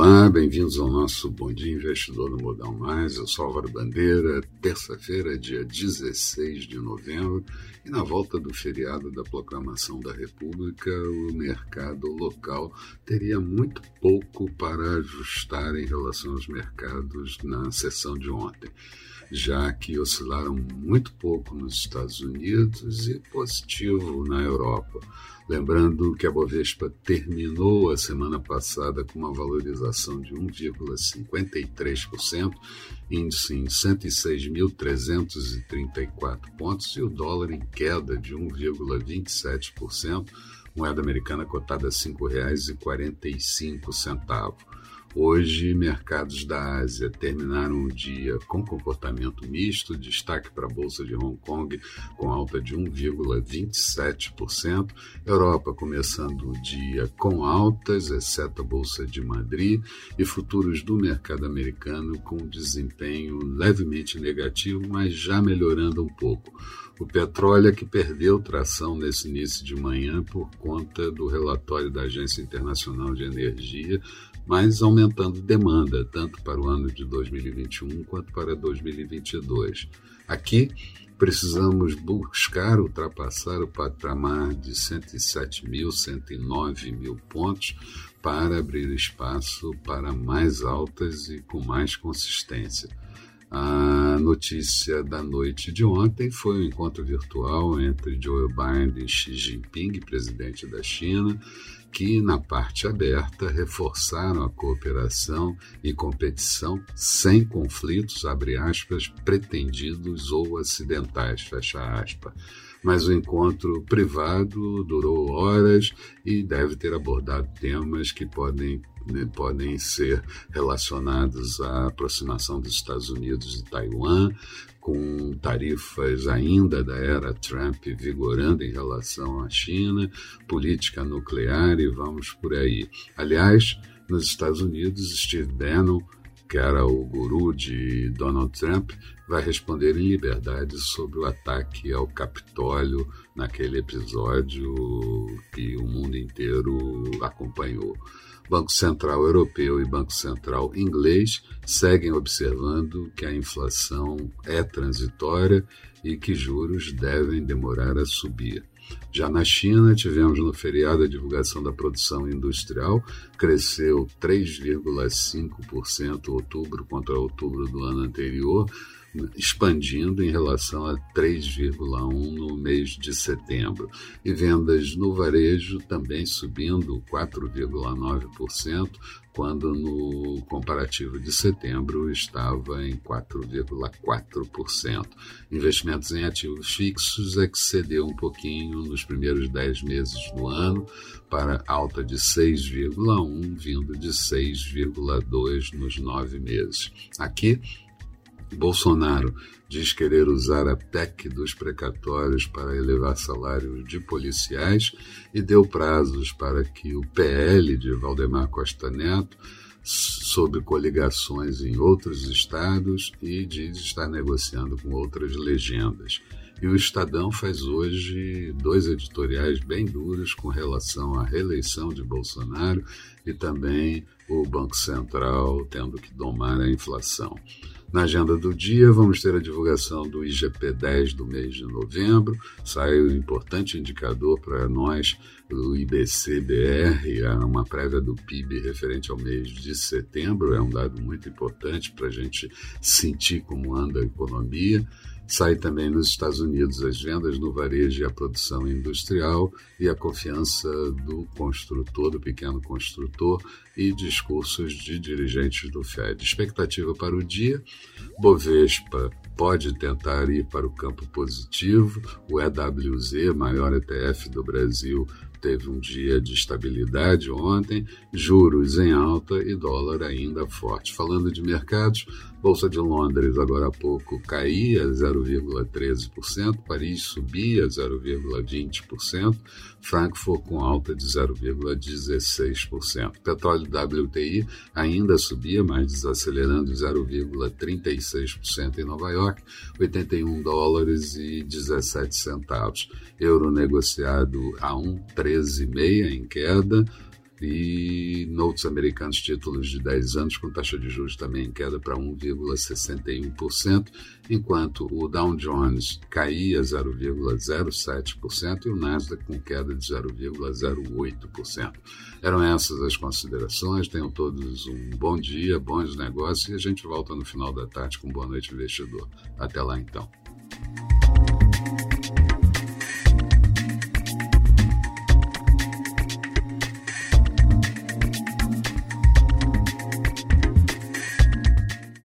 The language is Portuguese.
Olá, bem-vindos ao nosso Bom Dia Investidor no Modal Mais. Eu sou Álvaro Bandeira, terça-feira, dia 16 de novembro, e na volta do feriado da Proclamação da República, o mercado local teria muito pouco para ajustar em relação aos mercados na sessão de ontem, já que oscilaram muito pouco nos Estados Unidos e positivo na Europa. Lembrando que a Bovespa terminou a semana passada com uma valorização de 1,53%, índice em 106.334 pontos e o dólar em queda de 1,27%, moeda americana cotada a R$ 5,45. Hoje, mercados da Ásia terminaram o dia com comportamento misto, destaque para a Bolsa de Hong Kong com alta de 1,27%, Europa começando o dia com altas, exceto a Bolsa de Madrid, e futuros do mercado americano com desempenho levemente negativo, mas já melhorando um pouco. O petróleo é que perdeu tração nesse início de manhã por conta do relatório da Agência Internacional de Energia mas aumentando demanda, tanto para o ano de 2021 quanto para 2022. Aqui, precisamos buscar ultrapassar o patamar de 107 mil, 109 mil pontos para abrir espaço para mais altas e com mais consistência. A notícia da noite de ontem foi o um encontro virtual entre Joe Biden e Xi Jinping, presidente da China, que, na parte aberta, reforçaram a cooperação e competição sem conflitos, abre aspas, pretendidos ou acidentais, fecha aspas mas o encontro privado durou horas e deve ter abordado temas que podem né, podem ser relacionados à aproximação dos Estados Unidos e Taiwan, com tarifas ainda da era Trump vigorando em relação à China, política nuclear e vamos por aí. Aliás, nos Estados Unidos, Steve Bannon, que era o guru de Donald Trump, vai responder em liberdade sobre o ataque ao Capitólio naquele episódio que o mundo inteiro acompanhou. Banco Central Europeu e Banco Central Inglês seguem observando que a inflação é transitória e que juros devem demorar a subir. Já na China, tivemos no feriado a divulgação da produção industrial, cresceu 3,5% outubro contra outubro do ano anterior, expandindo em relação a 3,1% no mês de setembro. E vendas no varejo também subindo 4,9%, quando no comparativo de setembro estava em 4,4%. Investimentos em ativos fixos excedeu um pouquinho nos primeiros 10 meses do ano, para alta de 6,1%, vindo de 6,2% nos nove meses. Aqui, Bolsonaro diz querer usar a PEC dos precatórios para elevar salários de policiais e deu prazos para que o PL de Valdemar Costa Neto sobre coligações em outros estados e diz estar negociando com outras legendas. E o Estadão faz hoje dois editoriais bem duros com relação à reeleição de Bolsonaro e também o Banco Central tendo que domar a inflação. Na agenda do dia, vamos ter a divulgação do IGP-10 do mês de novembro. Sai um importante indicador para nós, o IBC-BR, é uma prévia do PIB referente ao mês de setembro. É um dado muito importante para a gente sentir como anda a economia. Sai também nos Estados Unidos as vendas no varejo e a produção industrial e a confiança do construtor, do pequeno construtor e discursos de dirigentes do Fed. Expectativa para o dia: Bovespa pode tentar ir para o campo positivo, o EWZ, maior ETF do Brasil, teve um dia de estabilidade ontem, juros em alta e dólar ainda forte. Falando de mercados, Bolsa de Londres agora há pouco caía 0,13%, Paris subia 0,20%, Frankfurt com alta de 0,16%. Petróleo WTI ainda subia, mas desacelerando 0,36% em Nova York, 81 dólares e 17 centavos. Euro negociado a 1,13,6 em queda, e notes americanos títulos de 10 anos com taxa de juros também em queda para 1,61%, enquanto o Dow Jones caía 0,07% e o Nasdaq com queda de 0,08%. Eram essas as considerações. Tenham todos um bom dia, bons negócios e a gente volta no final da tarde com Boa Noite Investidor. Até lá então.